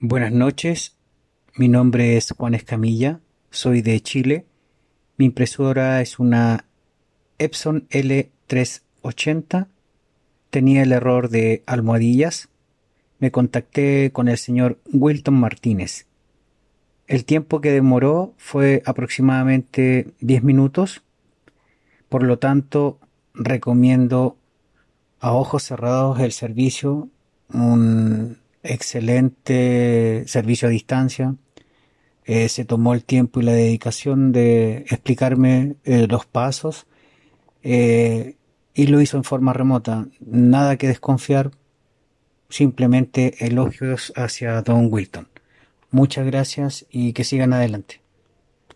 Buenas noches, mi nombre es Juan Escamilla, soy de Chile. Mi impresora es una Epson L380. Tenía el error de almohadillas. Me contacté con el señor Wilton Martínez. El tiempo que demoró fue aproximadamente 10 minutos. Por lo tanto, recomiendo a ojos cerrados el servicio, un excelente servicio a distancia. Eh, se tomó el tiempo y la dedicación de explicarme eh, los pasos eh, y lo hizo en forma remota. Nada que desconfiar, simplemente elogios hacia Don Wilton. Muchas gracias y que sigan adelante.